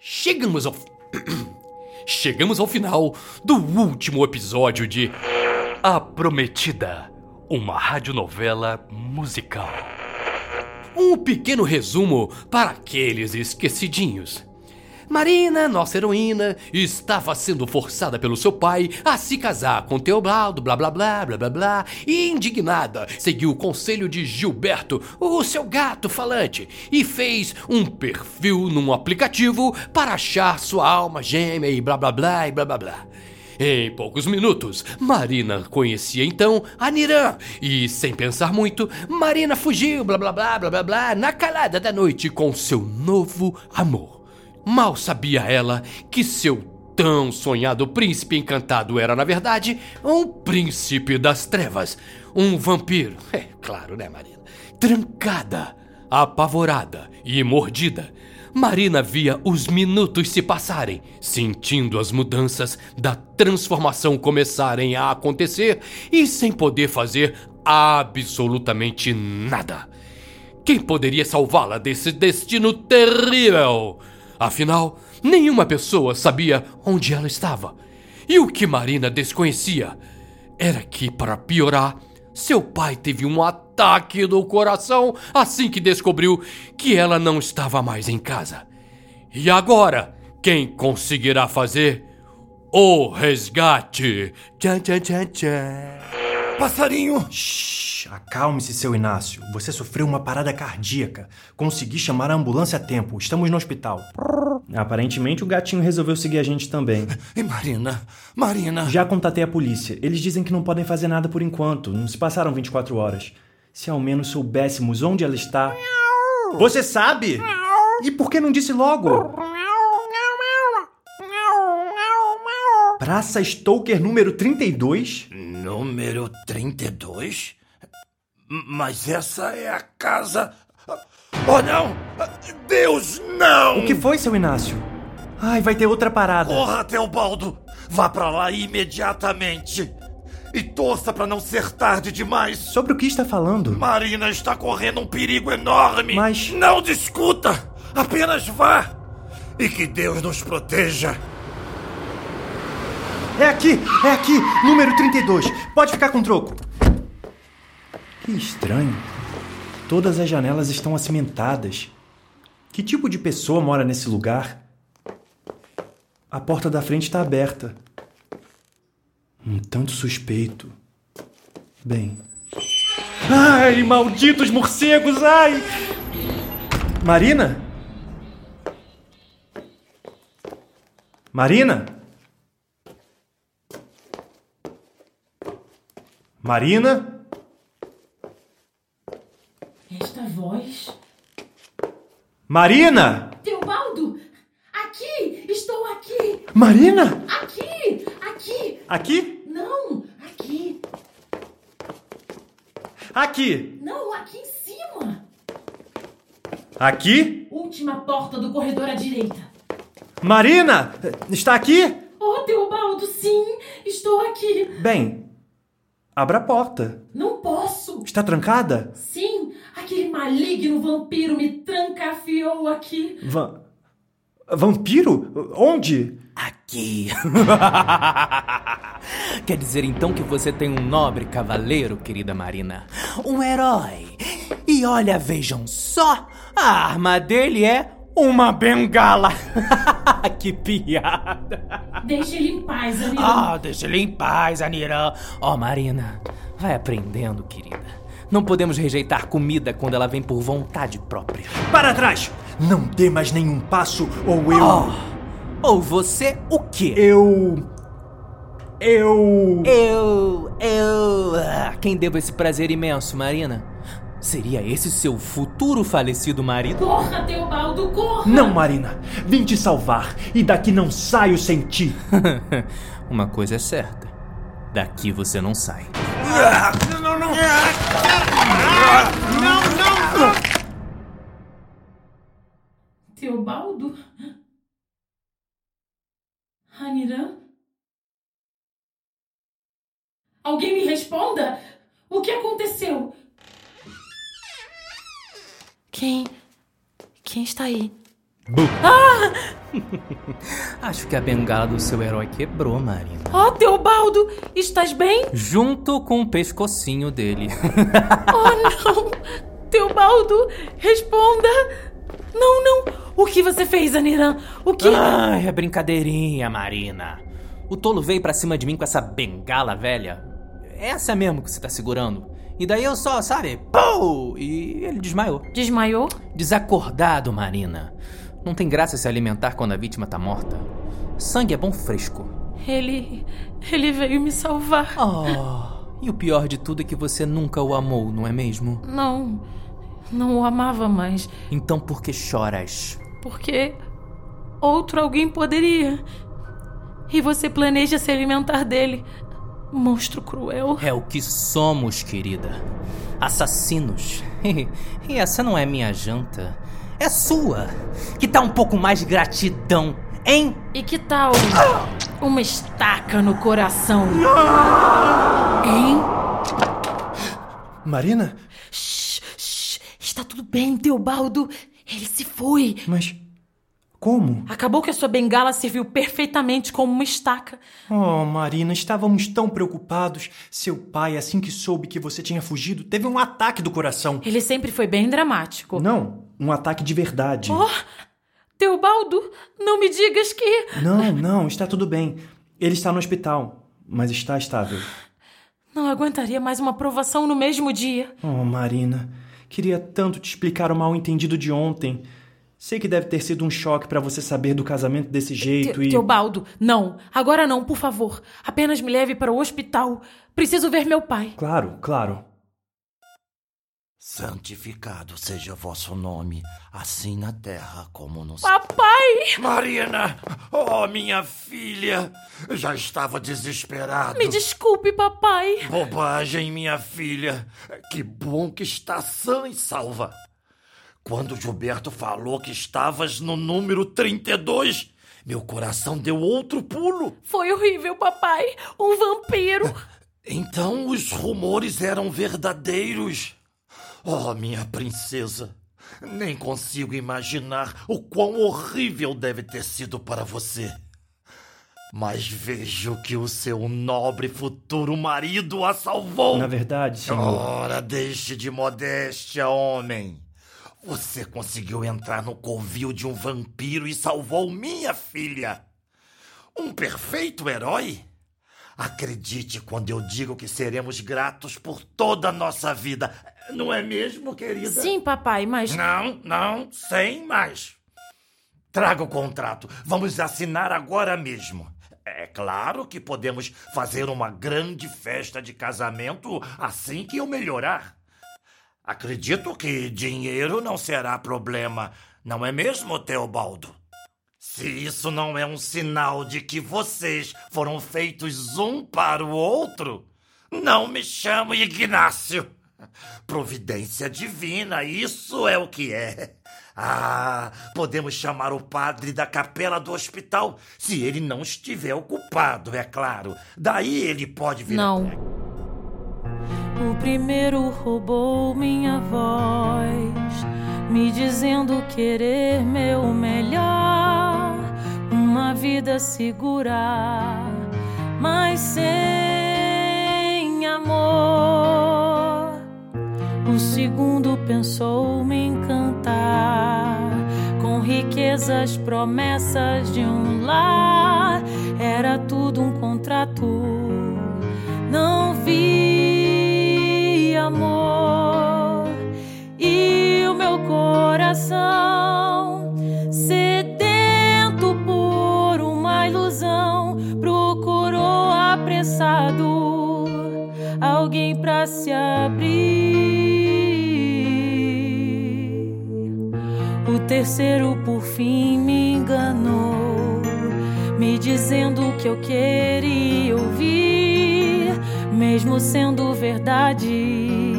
Chegamos ao. Chegamos ao final do último episódio de A Prometida, uma radionovela musical. Um pequeno resumo para aqueles esquecidinhos. Marina, nossa heroína, estava sendo forçada pelo seu pai a se casar com Teobaldo, blá blá blá blá blá blá, e indignada, seguiu o conselho de Gilberto, o seu gato falante, e fez um perfil num aplicativo para achar sua alma gêmea e blá blá blá e blá blá blá. Em poucos minutos, Marina conhecia então a Niran e, sem pensar muito, Marina fugiu, blá blá blá blá blá blá, na calada da noite com seu novo amor. Mal sabia ela que seu tão sonhado príncipe encantado era, na verdade, um príncipe das trevas, um vampiro. É claro, né, Marina? Trancada, apavorada e mordida. Marina via os minutos se passarem, sentindo as mudanças da transformação começarem a acontecer e sem poder fazer absolutamente nada. Quem poderia salvá-la desse destino terrível? Afinal, nenhuma pessoa sabia onde ela estava. E o que Marina desconhecia era que, para piorar, seu pai teve um ataque do coração assim que descobriu que ela não estava mais em casa. E agora, quem conseguirá fazer o resgate? Tchan, tchan, tchan, tchan. Passarinho! Shhh, acalme-se, seu Inácio. Você sofreu uma parada cardíaca. Consegui chamar a ambulância a tempo. Estamos no hospital. Aparentemente, o gatinho resolveu seguir a gente também. E Marina? Marina? Já contatei a polícia. Eles dizem que não podem fazer nada por enquanto. Não se passaram 24 horas. Se ao menos soubéssemos onde ela está. Você sabe? E por que não disse logo? Praça Stoker número 32? Número 32? Mas essa é a casa. Oh, não! Deus, não! O que foi, seu Inácio? Ai, vai ter outra parada. Porra, Teobaldo! Vá pra lá imediatamente! E torça pra não ser tarde demais! Sobre o que está falando? Marina está correndo um perigo enorme! Mas- Não discuta! Apenas vá! E que Deus nos proteja! É aqui, é aqui, número 32. Pode ficar com troco. Que estranho. Todas as janelas estão acimentadas. Que tipo de pessoa mora nesse lugar? A porta da frente está aberta. Um tanto suspeito. Bem. Ai, malditos morcegos, ai! Marina? Marina? Marina? Esta voz? Marina? Teobaldo! Aqui! Estou aqui! Marina? Aqui! Aqui! Aqui? Não! Aqui! Aqui? Não, aqui em cima! Aqui? Última porta do corredor à direita. Marina? Está aqui? Oh, Teobaldo, sim! Estou aqui! Bem, abra a porta. Não posso! Está trancada? Sim! Aquele maligno vampiro me trancafiou aqui! Va Vampiro? Onde? Aqui. Quer dizer então que você tem um nobre cavaleiro, querida Marina? Um herói. E olha, vejam só, a arma dele é uma bengala. que piada. Deixe ele em paz, amigo! Ah, deixa ele em paz, Anirã. Ó, Marina, vai aprendendo, querida. Não podemos rejeitar comida quando ela vem por vontade própria. Para trás! Não dê mais nenhum passo ou eu. Oh, ou você o quê? Eu. Eu. Eu. Eu. ah, Quem devo esse prazer imenso, Marina? Seria esse seu futuro falecido marido? Corra, Teobaldo, corra! Não, Marina. Vim te salvar e daqui não saio sem ti. Uma coisa é certa: daqui você não sai. Teobaldo? Anirã? Alguém me responda! O que aconteceu? Quem. Quem está aí? Acho que a bengala do seu herói quebrou, Marina. Oh, Teobaldo, estás bem? Junto com o pescocinho dele. Oh, não! Teobaldo, responda! Não, não! O que você fez, Aniran? O que. Ai, é brincadeirinha, Marina. O tolo veio pra cima de mim com essa bengala velha. Essa mesmo que você tá segurando. E daí eu só, sabe, pô! E ele desmaiou. Desmaiou? Desacordado, Marina. Não tem graça se alimentar quando a vítima tá morta. Sangue é bom fresco. Ele. Ele veio me salvar. Oh, e o pior de tudo é que você nunca o amou, não é mesmo? Não. Não o amava mais. Então por que choras? Porque. Outro alguém poderia. E você planeja se alimentar dele. Monstro cruel. É o que somos, querida. Assassinos. e essa não é minha janta. É sua. Que tá um pouco mais de gratidão, hein? E que tal uma estaca no coração? Hein? Marina? Shh, shh, está tudo bem, Teobaldo. Ele se foi. Mas. Como? Acabou que a sua bengala serviu perfeitamente como uma estaca. Oh, Marina, estávamos tão preocupados. Seu pai, assim que soube que você tinha fugido, teve um ataque do coração. Ele sempre foi bem dramático. Não, um ataque de verdade. Oh, Teobaldo, não me digas que. Não, não, está tudo bem. Ele está no hospital, mas está estável. Não aguentaria mais uma provação no mesmo dia. Oh, Marina, queria tanto te explicar o mal entendido de ontem. Sei que deve ter sido um choque para você saber do casamento desse jeito Te- e. Teobaldo, não. Agora não, por favor. Apenas me leve para o hospital. Preciso ver meu pai. Claro, claro. Santificado seja vosso nome, assim na terra como no céu. Papai! Marina! Oh, minha filha! Já estava desesperado. Me desculpe, papai. Bobagem, minha filha. Que bom que está sã e salva. Quando Gilberto falou que estavas no número 32, meu coração deu outro pulo. Foi horrível, papai. Um vampiro. Então os rumores eram verdadeiros. Oh, minha princesa, nem consigo imaginar o quão horrível deve ter sido para você. Mas vejo que o seu nobre futuro marido a salvou. Na verdade, senhor. Ora, deixe de modéstia, homem. Você conseguiu entrar no covil de um vampiro e salvou minha filha. Um perfeito herói? Acredite quando eu digo que seremos gratos por toda a nossa vida. Não é mesmo, querida? Sim, papai, mas. Não, não, sem mais. Traga o contrato. Vamos assinar agora mesmo. É claro que podemos fazer uma grande festa de casamento assim que eu melhorar. Acredito que dinheiro não será problema, não é mesmo, Teobaldo? Se isso não é um sinal de que vocês foram feitos um para o outro, não me chamo Ignácio. Providência divina, isso é o que é. Ah, podemos chamar o padre da capela do hospital, se ele não estiver ocupado, é claro. Daí ele pode vir. Não. O primeiro roubou minha voz, me dizendo querer meu melhor, uma vida segura, mas sem amor. O segundo pensou me encantar, com riquezas, promessas de um lar, era tudo um contrato não vi amor e o meu coração sedento por uma ilusão procurou apressado alguém pra se abrir. O terceiro por fim me enganou me dizendo que eu queria ouvir, mesmo sendo verdade,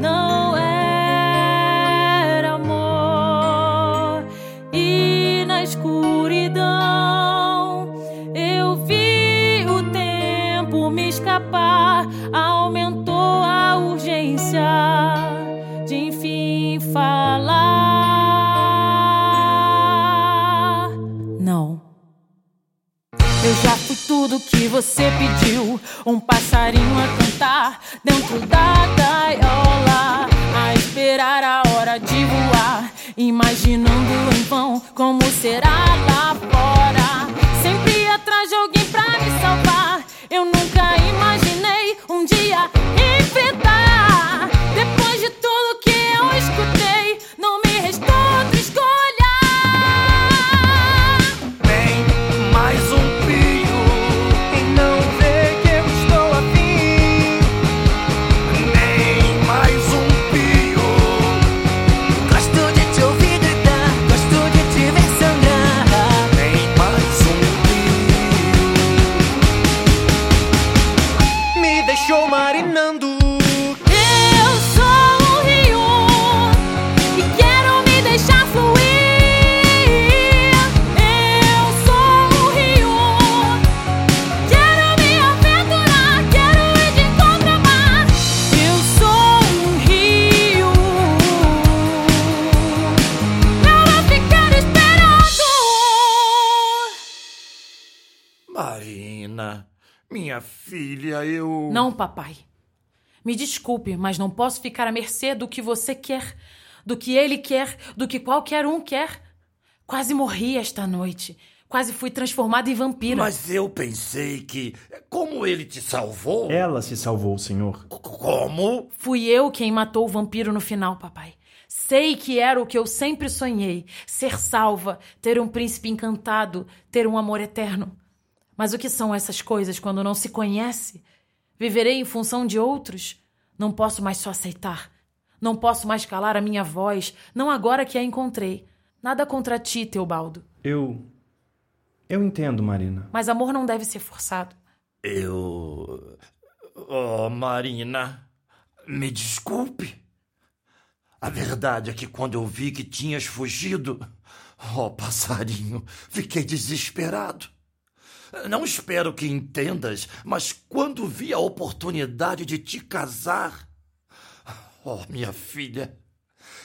não era amor. E na escuridão eu vi o tempo me escapar, aumentou a urgência de enfim falar. Não. Eu já tudo que você pediu. Um passarinho a cantar dentro da gaiola. A esperar a hora de voar. Imaginando em vão como será lá fora. Sempre atrás de alguém pra me salvar. Eu nunca imaginei um dia enfrentar. Não, papai. Me desculpe, mas não posso ficar à mercê do que você quer, do que ele quer, do que qualquer um quer. Quase morri esta noite. Quase fui transformada em vampira. Mas eu pensei que. Como ele te salvou? Ela se salvou, senhor. C- Como? Fui eu quem matou o vampiro no final, papai. Sei que era o que eu sempre sonhei: ser salva, ter um príncipe encantado, ter um amor eterno. Mas o que são essas coisas quando não se conhece? Viverei em função de outros? Não posso mais só aceitar. Não posso mais calar a minha voz, não agora que a encontrei. Nada contra ti, Teobaldo. Eu. Eu entendo, Marina. Mas amor não deve ser forçado. Eu. Oh, Marina, me desculpe. A verdade é que quando eu vi que tinhas fugido, oh, passarinho, fiquei desesperado. Não espero que entendas, mas quando vi a oportunidade de te casar. Oh, minha filha,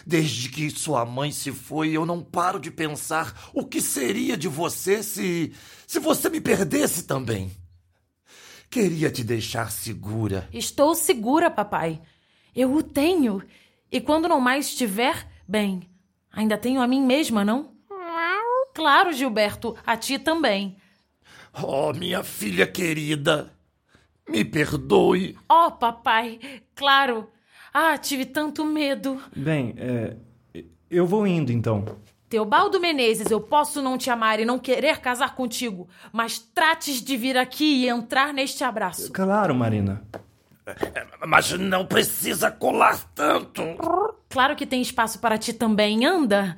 desde que sua mãe se foi, eu não paro de pensar o que seria de você se. se você me perdesse também. Queria te deixar segura. Estou segura, papai. Eu o tenho. E quando não mais estiver, bem, ainda tenho a mim mesma, não? Claro, Gilberto, a ti também. Oh, minha filha querida, me perdoe. Oh, papai, claro. Ah, tive tanto medo. Bem, é. Eu vou indo então. Teobaldo Menezes, eu posso não te amar e não querer casar contigo, mas trates de vir aqui e entrar neste abraço. Claro, Marina. Mas não precisa colar tanto. Claro que tem espaço para ti também, anda.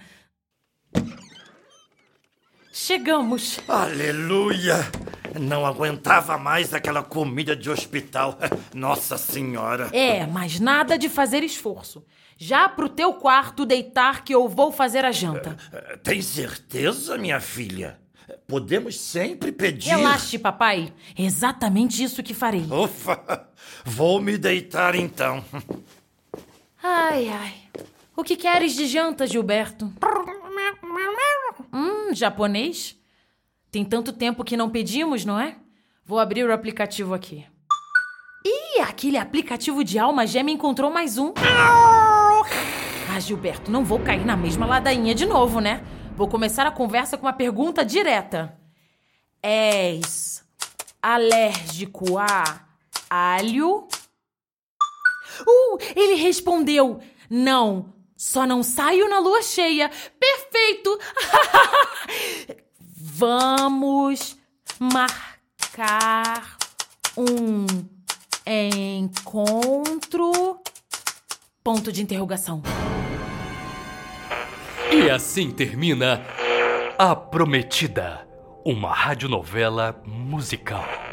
Chegamos. Aleluia! Não aguentava mais aquela comida de hospital. Nossa Senhora! É, mas nada de fazer esforço. Já pro teu quarto deitar que eu vou fazer a janta. Tem certeza, minha filha? Podemos sempre pedir. Relaxe, papai. É exatamente isso que farei. Ufa! Vou me deitar então. Ai, ai. O que queres de janta, Gilberto? Hum, japonês? Tem tanto tempo que não pedimos, não é? Vou abrir o aplicativo aqui. Ih, aquele aplicativo de alma gêmea encontrou mais um. Ah, Gilberto, não vou cair na mesma ladainha de novo, né? Vou começar a conversa com uma pergunta direta. És alérgico a alho? Uh, ele respondeu: Não, só não saio na lua cheia. Perfeito! Vamos marcar um encontro. Ponto de interrogação. E assim termina A Prometida, uma radionovela musical.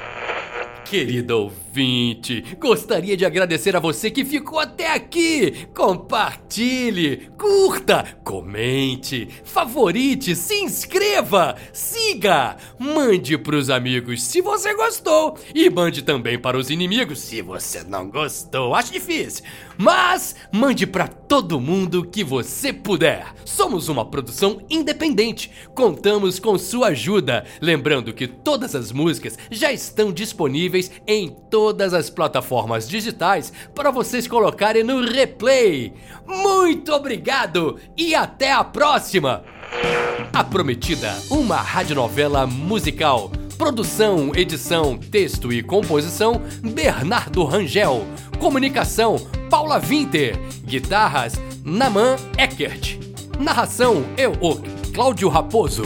Querido ouvinte, gostaria de agradecer a você que ficou até aqui. Compartilhe, curta, comente, favorite, se inscreva, siga mande pros amigos se você gostou e mande também para os inimigos se você não gostou. Acho difícil, mas mande para todo mundo que você puder. Somos uma produção independente, contamos com sua ajuda. Lembrando que todas as músicas já estão disponíveis em todas as plataformas digitais para vocês colocarem no replay. Muito obrigado e até a próxima! A Prometida, uma radionovela musical. Produção, edição, texto e composição: Bernardo Rangel. Comunicação: Paula Winter. Guitarras: Naman Eckert. Narração: eu, o Cláudio Raposo.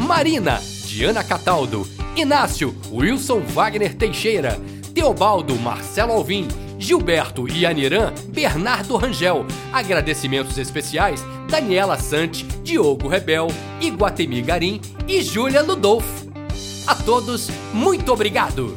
Marina: Diana Cataldo. Inácio: Wilson Wagner Teixeira. Teobaldo Marcelo Alvim. Gilberto e Anirã, Bernardo Rangel. Agradecimentos especiais Daniela Sante, Diogo Rebel, Iguatemi Garim e Júlia Ludolfo. A todos, muito obrigado!